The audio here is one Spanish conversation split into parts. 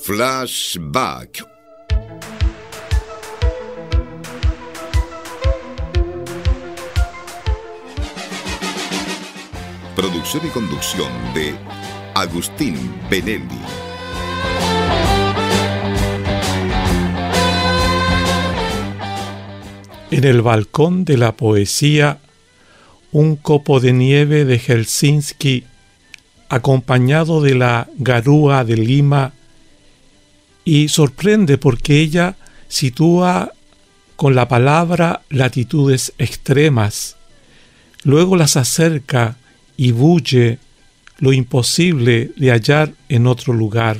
Flashback. Producción y conducción de Agustín Benelli. En el balcón de la poesía, un copo de nieve de Helsinki, acompañado de la garúa de Lima, y sorprende porque ella sitúa con la palabra latitudes extremas, luego las acerca y bulle lo imposible de hallar en otro lugar.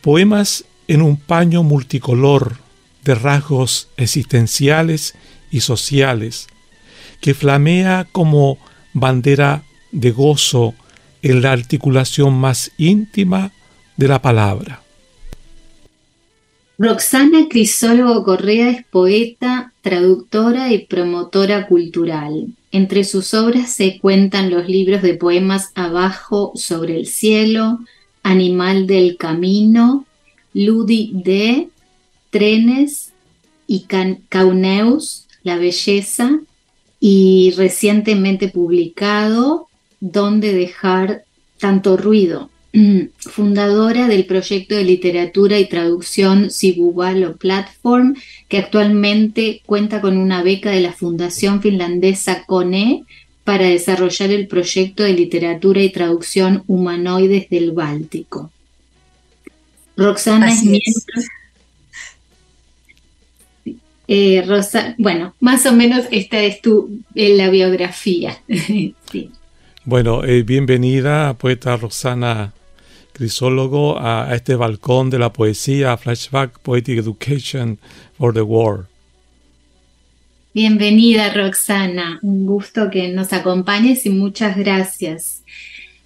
Poemas en un paño multicolor de rasgos existenciales y sociales, que flamea como bandera de gozo en la articulación más íntima de la palabra. Roxana Crisólogo Correa es poeta, traductora y promotora cultural. Entre sus obras se cuentan los libros de poemas Abajo sobre el cielo, Animal del Camino, Ludi de, Trenes y Cauneus, La Belleza, y recientemente publicado Dónde dejar tanto ruido, fundadora del proyecto de literatura y traducción Sibubalo Platform, que actualmente cuenta con una beca de la Fundación Finlandesa CONE para desarrollar el proyecto de literatura y traducción humanoides del Báltico. Roxana es miembro. Eh, Rosa, bueno, más o menos esta es tu eh, la biografía. Bueno, eh, bienvenida, poeta Roxana crisólogo a, este balcón de la poesía, Flashback Poetic Education for the World. Bienvenida Roxana, un gusto que nos acompañes y muchas gracias.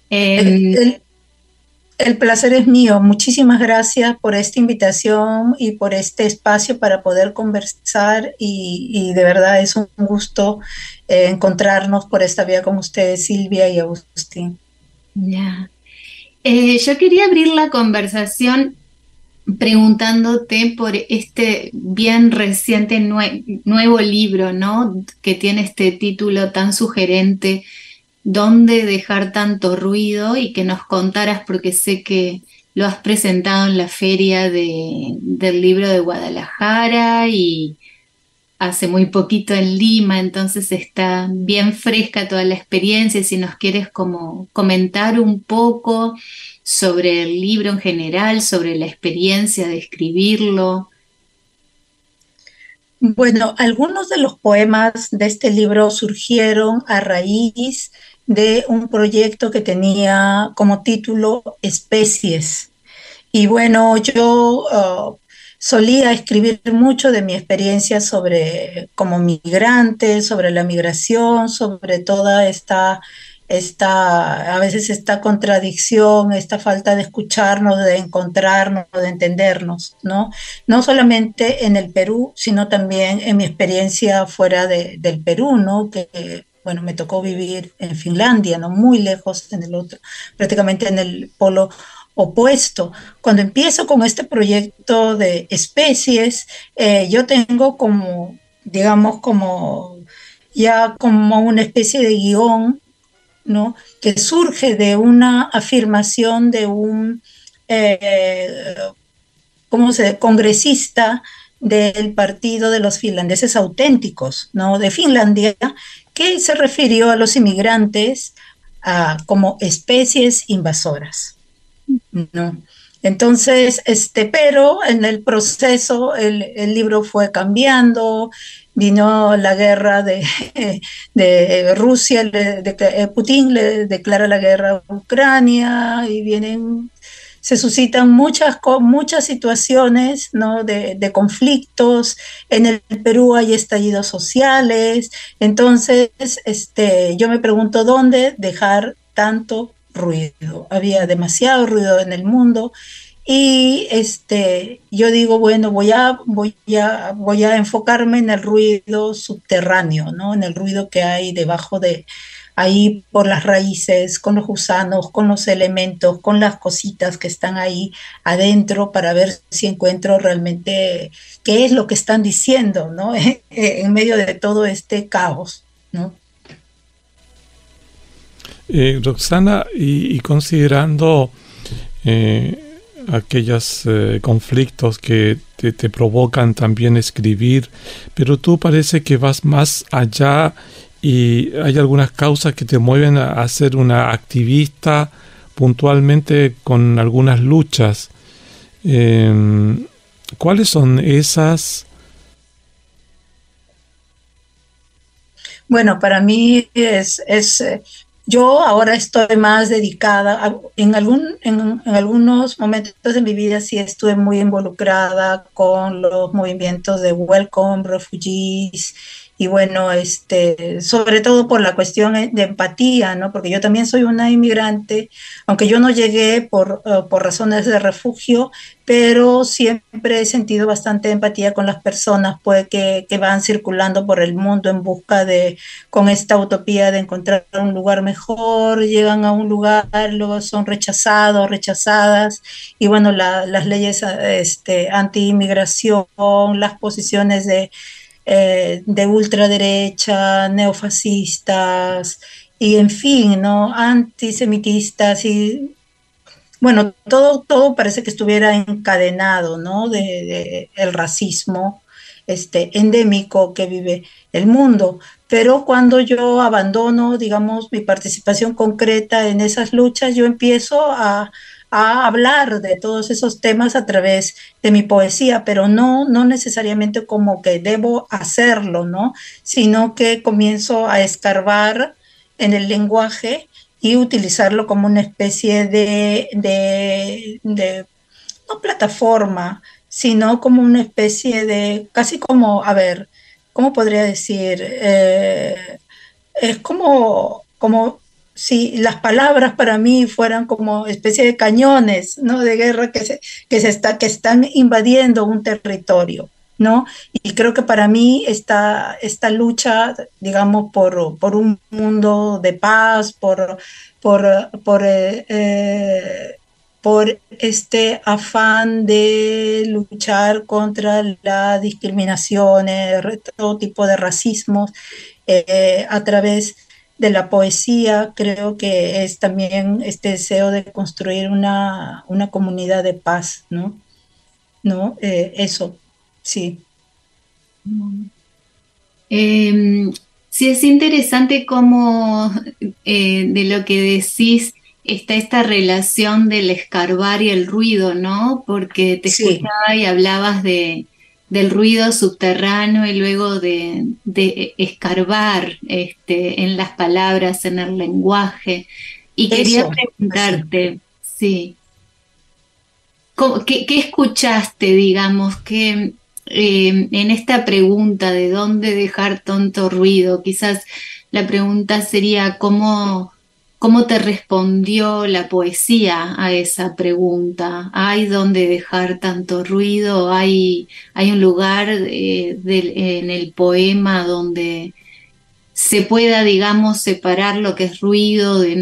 Em, el, placer es mío, muchísimas gracias por esta invitación y por este espacio para poder conversar y, de verdad es un gusto eh, encontrarnos por esta vía con ustedes, Silvia y Agustín. Ya. Eh, yo quería abrir la conversación preguntándote por este bien reciente nuevo libro, ¿no? Que tiene este título tan sugerente, ¿Dónde dejar tanto ruido? Y que nos contaras, porque sé que lo has presentado en la feria del libro de Guadalajara y hace muy poquito en Lima, entonces está bien fresca toda la experiencia. Si nos quieres como comentar un poco sobre el libro en general, sobre la experiencia de escribirlo. Bueno, algunos de los poemas de este libro surgieron a raíz de un proyecto que tenía como título Especies. Y bueno, yo uh, solía escribir mucho de mi experiencia sobre como migrante, sobre la migración, sobre toda esta, esta, a veces esta contradicción, esta falta de escucharnos, de encontrarnos, de entendernos, ¿no? No solamente en el Perú, sino también en mi experiencia fuera del Perú, ¿no? Que, bueno, me tocó vivir en Finlandia, ¿no? Muy lejos en el otro, prácticamente en el polo opuesto. Cuando empiezo con este proyecto de especies, eh, yo tengo como, digamos, como ya como una especie de guion, ¿no? Que surge de una afirmación de un, eh, ¿cómo se congresista del Partido de los Finlandeses Auténticos, ¿no? De Finlandia, que se refirió a los inmigrantes como especies invasoras. ¿No? Entonces, este, pero en el proceso el, libro fue cambiando, vino la guerra de, de Rusia, de, Putin le declara la guerra a Ucrania y vienen, se suscitan muchas, muchas situaciones ¿no? de, de conflictos, en el Perú hay estallidos sociales, entonces este, yo me pregunto dónde dejar tanto ruido, había demasiado ruido en el mundo y este, yo digo, bueno, voy a, voy, a, voy a enfocarme en el ruido subterráneo, ¿no? en el ruido que hay debajo de, ahí por las raíces, con los gusanos, con los elementos, con las cositas que están ahí adentro para ver si encuentro realmente qué es lo que están diciendo, ¿no? en medio de todo este caos, ¿no? Eh, Roxana, y, considerando eh, aquellos eh, conflictos que te, provocan también escribir, pero tú parece que vas más allá y hay algunas causas que te mueven a, ser una activista puntualmente con algunas luchas. Em, ¿Cuáles son esas? Bueno, para mí es, es eh, yo ahora estoy más dedicada, en, algún, en, en, algunos momentos de mi vida sí estuve muy involucrada con los movimientos de Welcome Refugees y bueno, este, sobre todo por la cuestión de empatía, ¿no? Porque yo también soy una inmigrante, aunque yo no llegué por, uh, por razones de refugio, pero siempre he sentido bastante empatía con las personas pues, que, que, van circulando por el mundo en busca de, con esta utopía de encontrar un lugar mejor, llegan a un lugar, luego son rechazados, rechazadas, y bueno, la, las leyes este, anti-inmigración, las posiciones de eh, de ultraderecha, neofascistas y en fin, ¿no? Antisemitistas y bueno, todo, todo parece que estuviera encadenado, ¿no? De, el racismo este, endémico que vive el mundo. Pero cuando yo abandono, digamos, mi participación concreta en esas luchas, yo empiezo a, a hablar de todos esos temas a través de mi poesía, pero no, no necesariamente como que debo hacerlo, ¿no? Sino que comienzo a escarbar en el lenguaje y utilizarlo como una especie de, de, no plataforma, sino como una especie de, casi como, a ver, ¿cómo podría decir? Eh, es como, como si las palabras para mí fueran como especie de cañones, ¿no? De guerra que, se, que, se está, que están invadiendo un territorio, ¿no? Y creo que para mí esta, esta lucha, digamos, por, por un mundo de paz, por, por, por, eh, eh, por este afán de luchar contra la discriminación, todo tipo de racismos, eh, a través de la poesía, creo que es también este deseo de construir una, comunidad de paz, ¿no? ¿No? Eh, eso, sí. Em, sí, es interesante cómo eh, de lo que decís está esta relación del escarbar y el ruido, ¿no? Porque te escuchaba y hablabas de, del ruido subterráneo y luego de, escarbar este, en las palabras, en el lenguaje. Y quería preguntarte, sí, qué, escuchaste, digamos, que eh, en esta pregunta de dónde dejar tanto ruido? Quizás la pregunta sería cómo ¿Cómo te respondió la poesía a esa pregunta? ¿Hay donde dejar tanto ruido? ¿Hay, hay un lugar eh, en el poema donde se pueda, digamos, separar lo que es ruido de,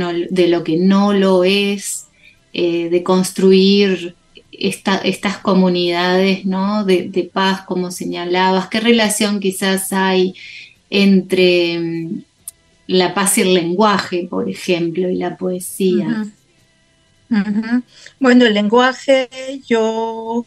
lo que no lo es, eh, de construir estas comunidades ¿no? de, paz, como señalabas? ¿Qué relación quizás hay entre mm, la paz y el lenguaje, por ejemplo, y la poesía. Bueno, el lenguaje yo,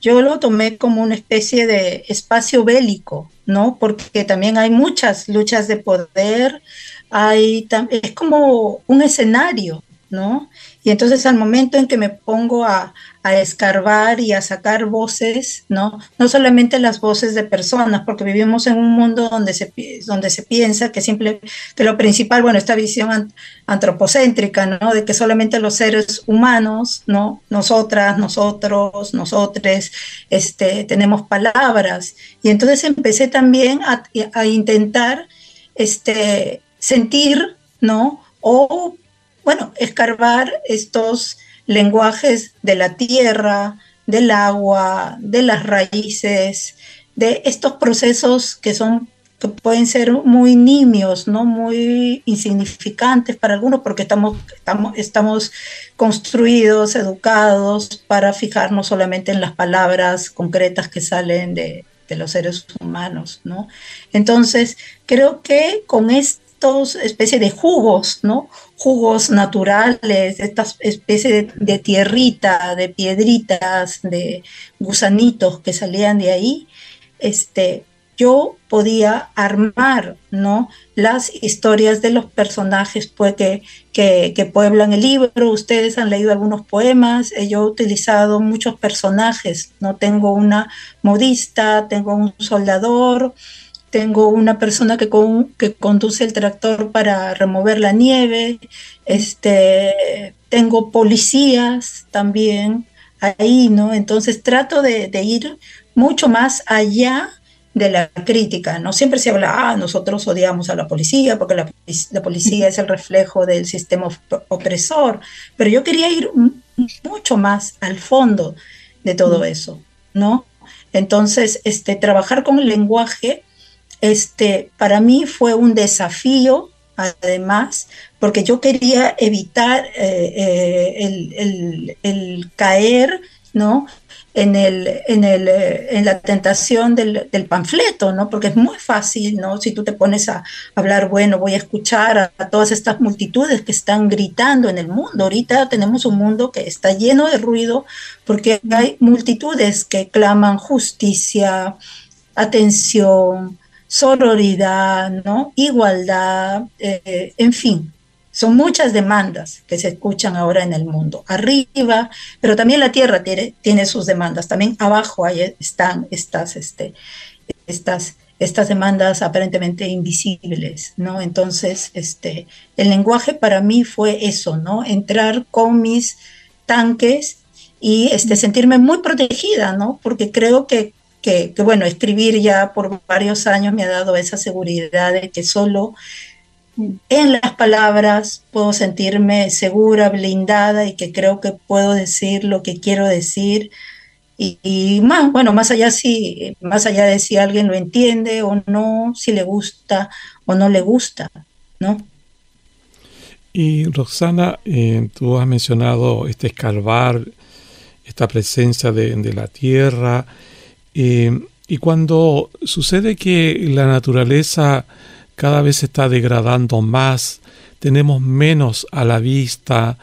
yo lo tomé como una especie de espacio bélico, ¿no? Porque también hay muchas luchas de poder, hay, es como un escenario, ¿no? Y entonces al momento en que me pongo a, escarbar y a sacar voces, ¿no? No solamente las voces de personas, porque vivimos en un mundo donde se, piensa que, simple, lo principal, bueno, esta visión antropocéntrica, ¿no? De que solamente los seres humanos, ¿no? Nosotras, nosotros, nosotres, este, tenemos palabras. Y entonces empecé también a, a intentar este, sentir, ¿no? O bueno, escarbar estos lenguajes de la tierra, del agua, de las raíces, de estos procesos que son que pueden ser muy nimios, ¿no? muy insignificantes para algunos, porque estamos, estamos, estamos construidos, educados para fijarnos solamente en las palabras concretas que salen de, de los seres humanos. ¿no? Entonces, creo que con estos especies de jugos, ¿no? Jugos naturales, estas especies de, tierrita, de piedritas, de gusanitos que salían de ahí, este, yo podía armar ¿no? las historias de los personajes pues, que, que, pueblan el libro. Ustedes han leído algunos poemas, eh, yo he utilizado muchos personajes. ¿no? Tengo una modista, tengo un soldador, tengo una persona que, que conduce el tractor para remover la nieve, este, tengo policías también ahí, ¿no? Entonces trato de, de ir mucho más allá de la crítica, ¿no? Siempre se habla, ah, nosotros odiamos a la policía porque la, policía es el reflejo del sistema opresor, pero yo quería ir mucho más al fondo de todo eso, ¿no? Entonces, este, trabajar con el lenguaje, este, para mí fue un desafío, además, porque yo quería evitar eh, eh, el, caer, ¿no? en, el, en, el, eh, en la tentación del, del, panfleto, ¿no? Porque es muy fácil, ¿no? Si tú te pones a hablar, bueno, voy a escuchar a, todas estas multitudes que están gritando en el mundo. Ahorita tenemos un mundo que está lleno de ruido porque hay multitudes que claman justicia, atención, sororidad, ¿no? Igualdad, eh, en fin, son muchas demandas que se escuchan ahora en el mundo. Arriba, pero también la tierra tiene, sus demandas. También abajo ahí están estas, este, estas demandas aparentemente invisibles, ¿no? Entonces, este, el lenguaje para mí fue eso, ¿no? Entrar con mis tanques y este, sentirme muy protegida, ¿no? Porque creo que, que, bueno, escribir ya por varios años me ha dado esa seguridad de que solo en las palabras puedo sentirme segura, blindada y que creo que puedo decir lo que quiero decir. Y, más, bueno, más allá, si, más allá de si alguien lo entiende o no, si le gusta o no le gusta, ¿no? Y Roxana, eh, tú has mencionado este escarbar, esta presencia de, la tierra, eh, y cuando sucede que la naturaleza cada vez se está degradando más, tenemos menos a la vista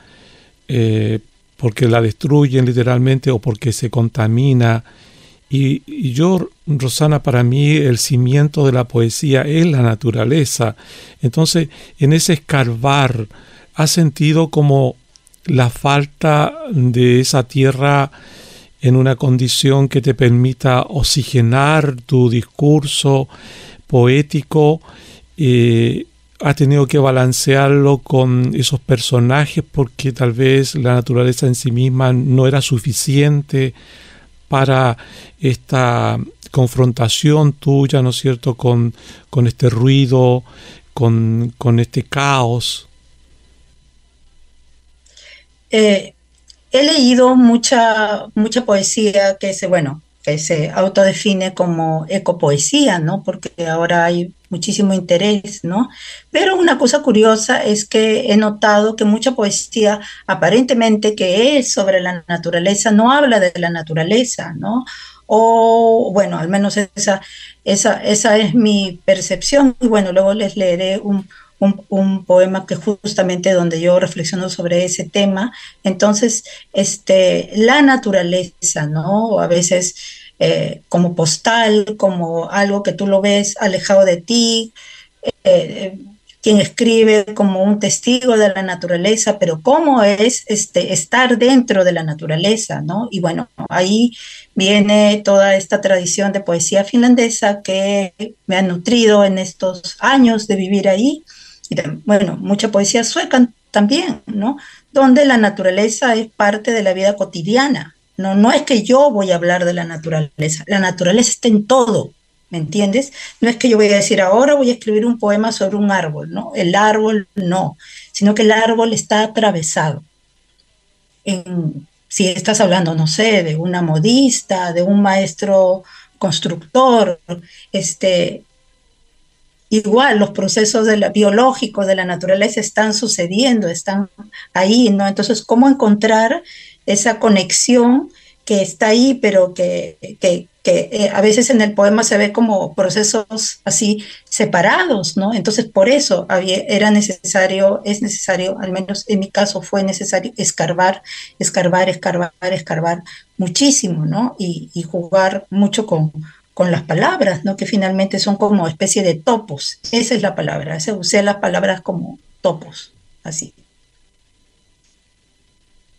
eh, porque la destruyen literalmente o porque se contamina. Y, yo, Rosana, para mí el cimiento de la poesía es la naturaleza. Entonces, en ese escarbar, ha sentido como la falta de esa tierra en una condición que te permita oxigenar tu discurso poético eh, ha tenido que balancearlo con esos personajes porque tal vez la naturaleza en sí misma no era suficiente para esta confrontación tuya, ¿no es cierto?, con, con este ruido, con, con este caos. Eh, he leído mucha, mucha poesía que se, bueno, que se autodefine como ecopoesía, ¿no? Porque ahora hay muchísimo interés, ¿no? Pero una cosa curiosa es que he notado que mucha poesía aparentemente que es sobre la naturaleza no habla de la naturaleza, ¿no? O bueno, al menos esa, esa, esa es mi percepción. Y bueno, luego les leeré un, un, poema que justamente donde yo reflexiono sobre ese tema. Entonces, este, la naturaleza, ¿no? A veces eh, como postal, como algo que tú lo ves alejado de ti, eh, quien escribe como un testigo de la naturaleza, pero cómo es este, estar dentro de la naturaleza, ¿no? Y bueno, ahí viene toda esta tradición de poesía finlandesa que me ha nutrido en estos años de vivir ahí. Y bueno, mucha poesía sueca también, ¿no? Donde la naturaleza es parte de la vida cotidiana, no, no es que yo voy a hablar de la naturaleza, la naturaleza está en todo, ¿me entiendes? No es que yo voy a decir ahora voy a escribir un poema sobre un árbol, ¿no? El árbol no, sino que el árbol está atravesado. si estás hablando, no sé, de una modista, de un maestro constructor, este, igual los procesos de la, biológicos de la naturaleza están sucediendo, están ahí, ¿no? Entonces, ¿cómo encontrar esa conexión que está ahí, pero que, que, eh, a veces en el poema se ve como procesos así separados, ¿no? Entonces, por eso había, era necesario, es necesario, al menos en mi caso fue necesario escarbar, escarbar, escarbar, escarbar muchísimo, ¿no? Y jugar mucho con, con las palabras, ¿no? Que finalmente son como especie de topos. Esa es la palabra. Se usé las palabras como topos, así.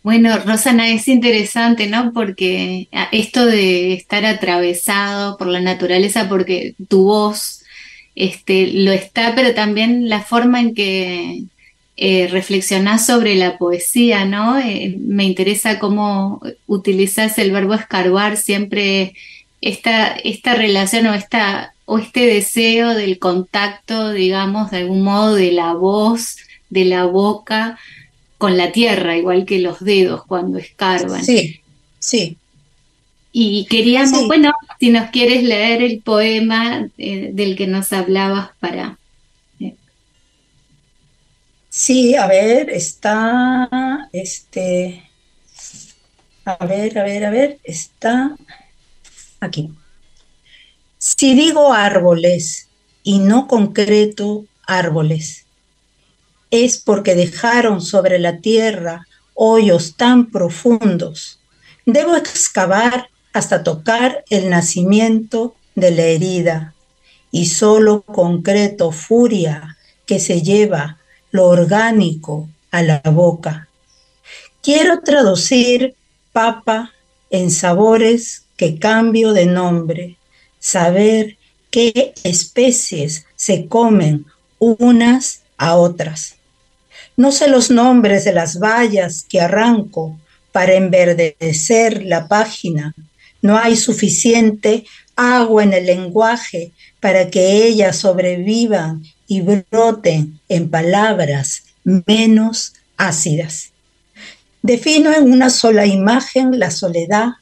Bueno, Rosana, es interesante, ¿no? Porque ah, esto de estar atravesado por la naturaleza, porque tu voz este, lo está, pero también la forma en que eh, reflexionás sobre la poesía, ¿no? Eh, me interesa cómo utilizas el verbo escarbar siempre esta, esta relación o, esta, o este deseo del contacto, digamos, de algún modo, de la voz, de la boca con la tierra, igual que los dedos cuando escarban. Sí, sí. Y queríamos, bueno, si nos quieres leer el poema eh, del que nos hablabas para... Eh. Sí, a ver, está, este, a ver, a ver, a ver, está aquí. Si digo árboles y no concreto árboles, es porque dejaron sobre la tierra hoyos tan profundos. Debo excavar hasta tocar el nacimiento de la herida y solo concreto furia que se lleva lo orgánico a la boca. Quiero traducir papa en sabores que cambio de nombre, saber qué especies se comen unas a otras. No sé los nombres de las vallas que arranco para enverdecer la página. No hay suficiente agua en el lenguaje para que ellas sobrevivan y broten en palabras menos ácidas. Defino en una sola imagen la soledad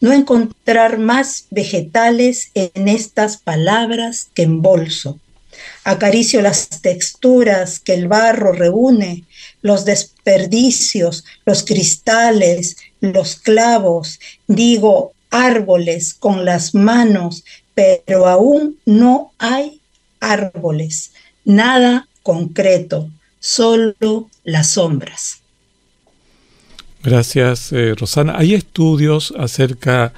no encontrar más vegetales en estas palabras que en bolso. Acaricio las texturas que el barro reúne, los desperdicios, los cristales, los clavos, digo árboles con las manos, pero aún no hay árboles, nada concreto, solo las sombras. Gracias, eh, Rosana. Hay estudios acerca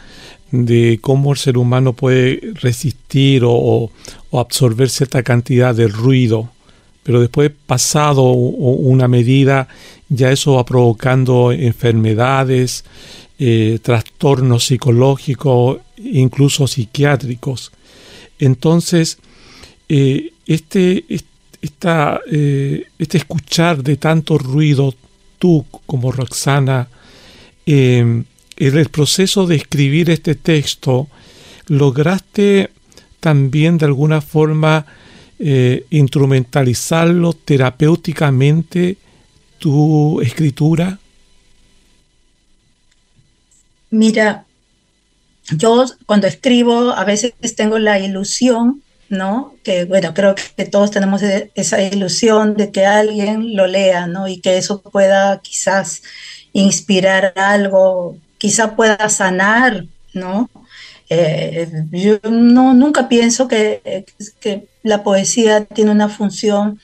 de cómo el ser humano puede resistir o, absorber cierta cantidad de ruido, pero después pasado una medida, ya eso va provocando enfermedades, eh, trastornos psicológicos, incluso psiquiátricos. Entonces, eh, este, esta, este escuchar de tanto ruido, tú como Roxana, em, en el proceso de escribir este texto, lograste también de alguna forma eh, instrumentalizarlo terapéuticamente tu escritura? Mira, yo cuando escribo a veces tengo la ilusión ¿no? Que bueno, creo que todos tenemos e-, esa ilusión de que alguien lo lea, ¿no? Y que eso pueda quizás inspirar algo, quizá pueda sanar, ¿no? Eh, yo no, nunca pienso que, que, la poesía tiene una función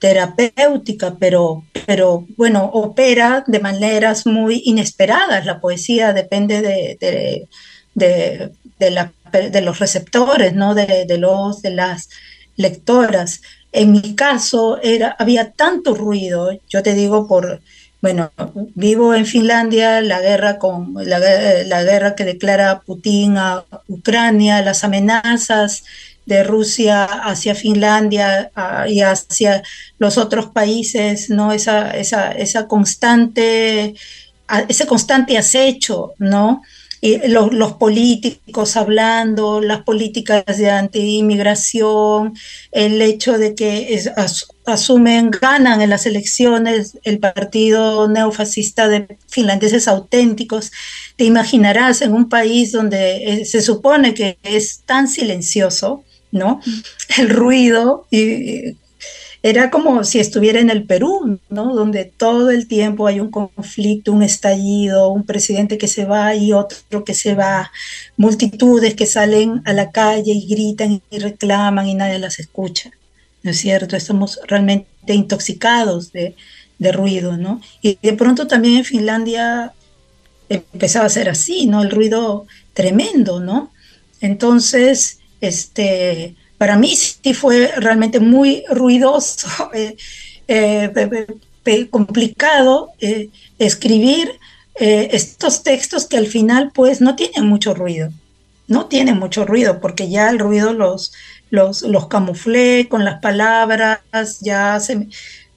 terapéutica, pero, pero bueno, opera de maneras muy inesperadas. La poesía depende de, de, de la de los receptores, ¿no? De, los, de las lectoras. En mi caso era, había tanto ruido, yo te digo por, bueno, vivo en Finlandia, la guerra con la, guerra que declara Putin a Ucrania, las amenazas de Rusia hacia Finlandia y hacia los otros países, ¿no? Esa, esa, esa constante, ese constante acecho, ¿no? Los, políticos hablando, las políticas de anti-inmigración, el hecho de que asumen, ganan en las elecciones el partido neofascista de finlandeses auténticos. Te imaginarás en un país donde eh, se supone que es tan silencioso, ¿no? El ruido y era como si estuviera en el Perú, ¿no? Donde todo el tiempo hay un conflicto, un estallido, un presidente que se va y otro que se va, multitudes que salen a la calle y gritan y reclaman y nadie las escucha, ¿no es cierto? Estamos realmente intoxicados de, de ruido, ¿no? Y de pronto también en Finlandia empezaba a ser así, ¿no? El ruido tremendo, ¿no? Entonces, este, para mí sí fue realmente muy ruidoso, eh, eh, complicado eh, escribir estos textos que al final pues no tienen mucho ruido, no tienen mucho ruido porque ya el ruido los, los, los camuflé con las palabras, ya se,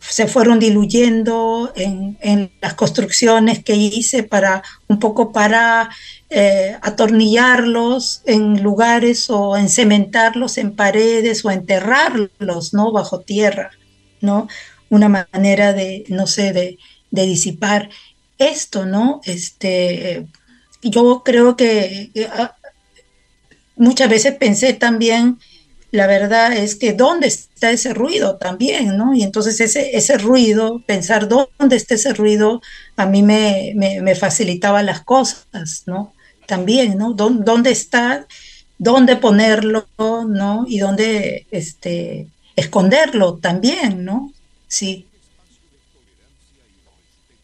se fueron diluyendo en, en, las construcciones que hice para un poco para eh, atornillarlos en lugares o encementarlos en paredes o enterrarlos, ¿no? Bajo tierra, ¿no? Una manera de, no sé, de, disipar esto, ¿no? Este, yo creo que ah, muchas veces pensé también, la verdad es que dónde está ese ruido también, ¿no? Y entonces ese, ese ruido, pensar dónde está ese ruido, a mí me, me facilitaba las cosas, ¿no? también, ¿no? ¿Dónde está? ¿Dónde ponerlo? ¿No? Y dónde este, esconderlo también, ¿no? Sí.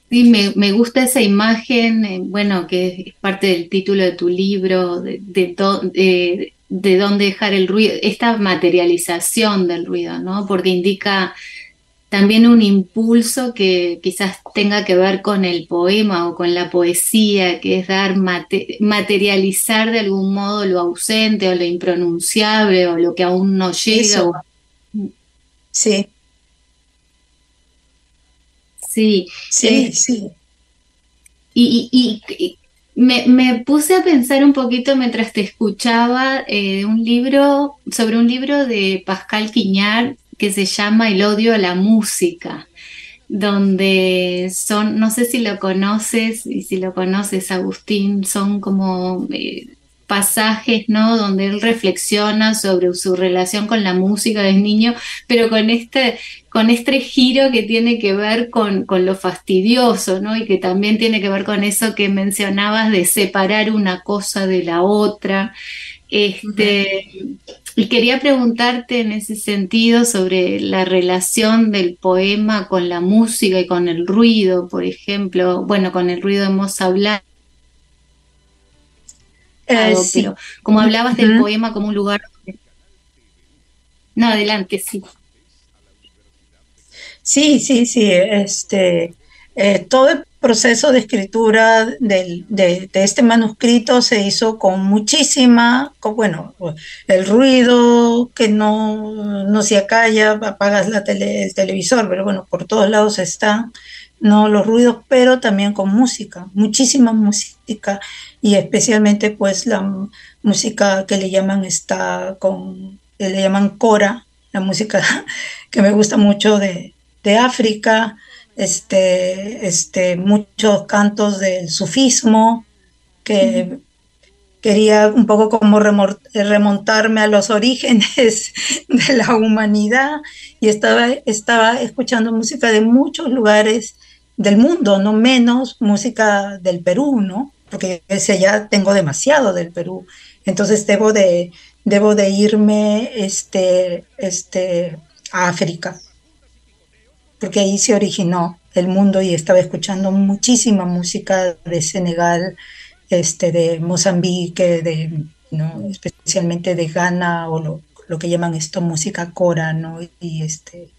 Sí, me, gusta esa imagen, eh, bueno, que es parte del título de tu libro, de, de, de dónde dejar el ruido, esta materialización del ruido, ¿no? Porque indica también un impulso que quizás tenga que ver con el poema o con la poesía, que es dar materializar de algún modo lo ausente o lo impronunciable o lo que aún no llega. Sí. Sí. Sí, eh, sí. Y, me, puse a pensar un poquito mientras te escuchaba eh, un libro, sobre un libro de Pascal Quiñar que se llama El odio a la música, donde son, no sé si lo conoces, y si lo conoces, Agustín, son como eh, pasajes, ¿no? Donde él reflexiona sobre su relación con la música desde niño, pero con este, con este giro que tiene que ver con, con, lo fastidioso, ¿no? Y que también tiene que ver con eso que mencionabas de separar una cosa de la otra. Este, y quería preguntarte en ese sentido sobre la relación del poema con la música y con el ruido, por ejemplo. Bueno, con el ruido hemos hablado. Eh, pero como hablabas del poema como un lugar. No, adelante, sí. Sí, sí, sí. Este, eh, todo el proceso de escritura de, este manuscrito se hizo con muchísima, bueno, el ruido que no, no se acalla, apagas la el televisor, pero bueno, por todos lados están, no los ruidos, pero también con música, muchísima música y especialmente pues la música que le llaman está con, le llaman cora, la música que me gusta mucho de, de África, este, este, muchos cantos del sufismo, que quería un poco como remontarme a los orígenes de la humanidad y estaba, estaba escuchando música de muchos lugares del mundo, no menos música del Perú, ¿no? Porque ese ya tengo demasiado del Perú. Entonces debo de, debo de irme este, este, a África porque ahí se originó el mundo y estaba escuchando muchísima música de Senegal, este, de Mozambique, de, ¿no? especialmente de Ghana o lo, lo, que llaman esto música cora, ¿no? Y, este,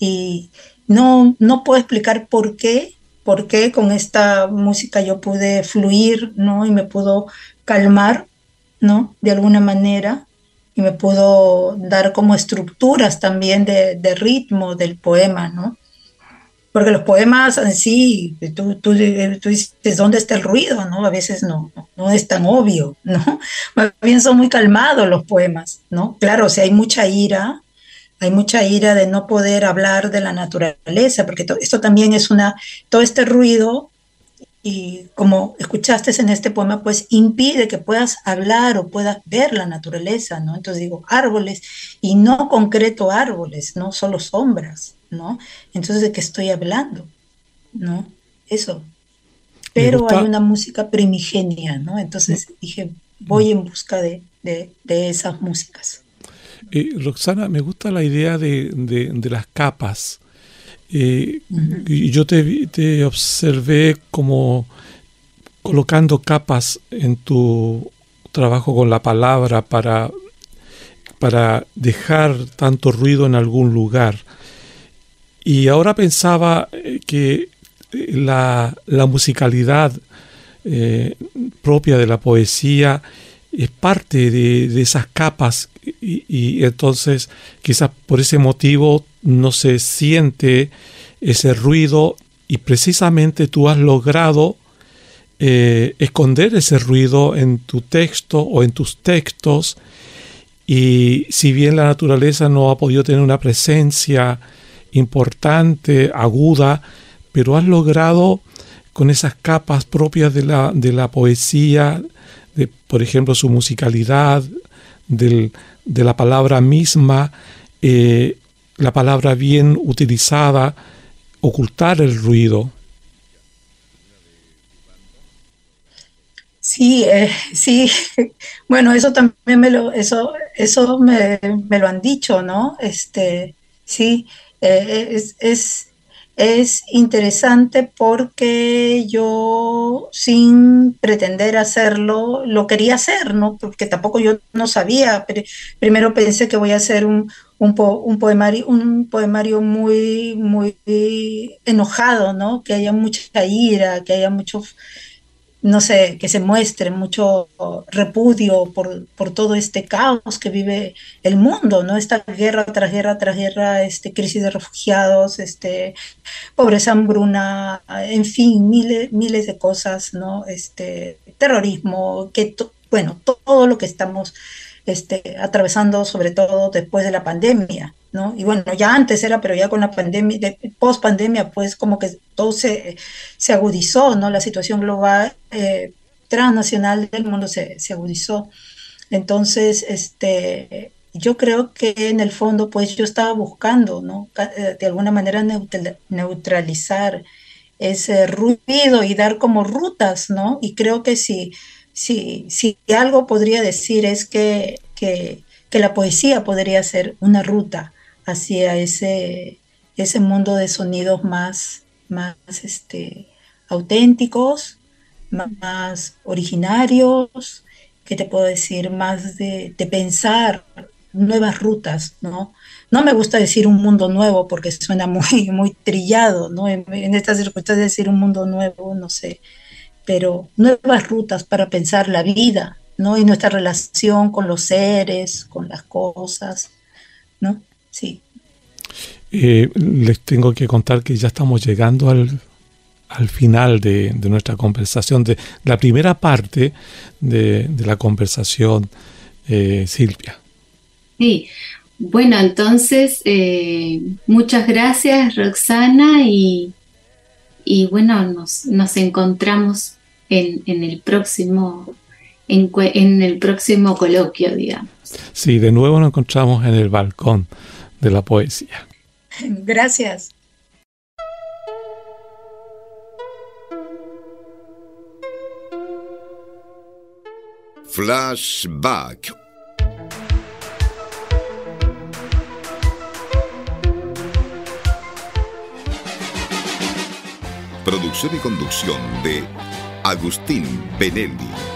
y no, no puedo explicar por qué, por qué con esta música yo pude fluir, ¿no? Y me pudo calmar, ¿no? De alguna manera y me pudo dar como estructuras también de, de ritmo del poema, ¿no? Porque los poemas en sí, tú, tú, tú, dices, ¿dónde está el ruido? ¿no? A veces no, no es tan obvio, ¿no? Más bien son muy calmados los poemas, ¿no? Claro, o sea, hay mucha ira, hay mucha ira de no poder hablar de la naturaleza, porque esto también es una, todo este ruido y como escuchaste en este poema, pues impide que puedas hablar o puedas ver la naturaleza, ¿no? Entonces digo árboles y no concreto árboles, no solo sombras, ¿no? Entonces de qué estoy hablando, ¿no? Eso. Pero hay una música primigenia, ¿no? Entonces dije, voy en busca de, esas músicas. Eh, Roxana, me gusta la idea de, de las capas y yo te, observé como colocando capas en tu trabajo con la palabra para, para dejar tanto ruido en algún lugar. Y ahora pensaba eh, que eh, la, musicalidad eh, propia de la poesía es parte de, esas capas y, y, entonces quizás por ese motivo no se siente ese ruido y precisamente tú has logrado eh, esconder ese ruido en tu texto o en tus textos y si bien la naturaleza no ha podido tener una presencia importante, aguda, pero has logrado con esas capas propias de la, de la poesía, de, por ejemplo, su musicalidad, de la palabra misma, eh, la palabra bien utilizada, ocultar el ruido. Sí, eh, sí, bueno, eso también me lo, eso, eso me, lo han dicho, ¿no? Este, sí, eh, es, es, es interesante porque yo, sin pretender hacerlo, lo quería hacer, ¿no? Porque tampoco yo no sabía. Pero primero pensé que voy a hacer un, un, un, poemario, un poemario muy, muy enojado, ¿no? Que haya mucha ira, que haya mucho no sé, que se muestre mucho repudio por, por, todo este caos que vive el mundo, ¿no? Esta guerra tras guerra tras guerra, este, crisis de refugiados, este, pobreza, hambruna, en fin, miles, miles de cosas, ¿no? Este, terrorismo, que, bueno, todo lo que estamos este, atravesando, sobre todo después de la pandemia, Y bueno, ya antes era, pero ya con la pandemia, post pandemia, pues como que todo se, se agudizó, ¿no? La situación global, eh, transnacional del mundo se, se, agudizó. Entonces, este, yo creo que en el fondo, pues yo estaba buscando, ¿no? Eh, de alguna manera neutralizar ese ruido y dar como rutas, ¿no? Y creo que si si, si algo podría decir es que, que, la poesía podría ser una ruta hacia ese, ese mundo de sonidos más, más este, auténticos, más, originarios, que te puedo decir, más de, pensar nuevas rutas, ¿no? No me gusta decir un mundo nuevo porque suena muy, muy trillado, ¿no? En, en estas circunstancias decir un mundo nuevo, no sé, pero nuevas rutas para pensar la vida, ¿no? Y nuestra relación con los seres, con las cosas, ¿no? Sí. Eh, les tengo que contar que ya estamos llegando al, final de, nuestra conversación, de la primera parte de, la conversación, eh, Silvia. Sí, bueno, entonces, eh, muchas gracias, Roxana, y y bueno, nos, nos encontramos en, en, el próximo en, en, el próximo coloquio, digamos. Sí, de nuevo nos encontramos en el balcón de la poesía. Gracias. Flashback Producción y conducción de Agustín Benelli.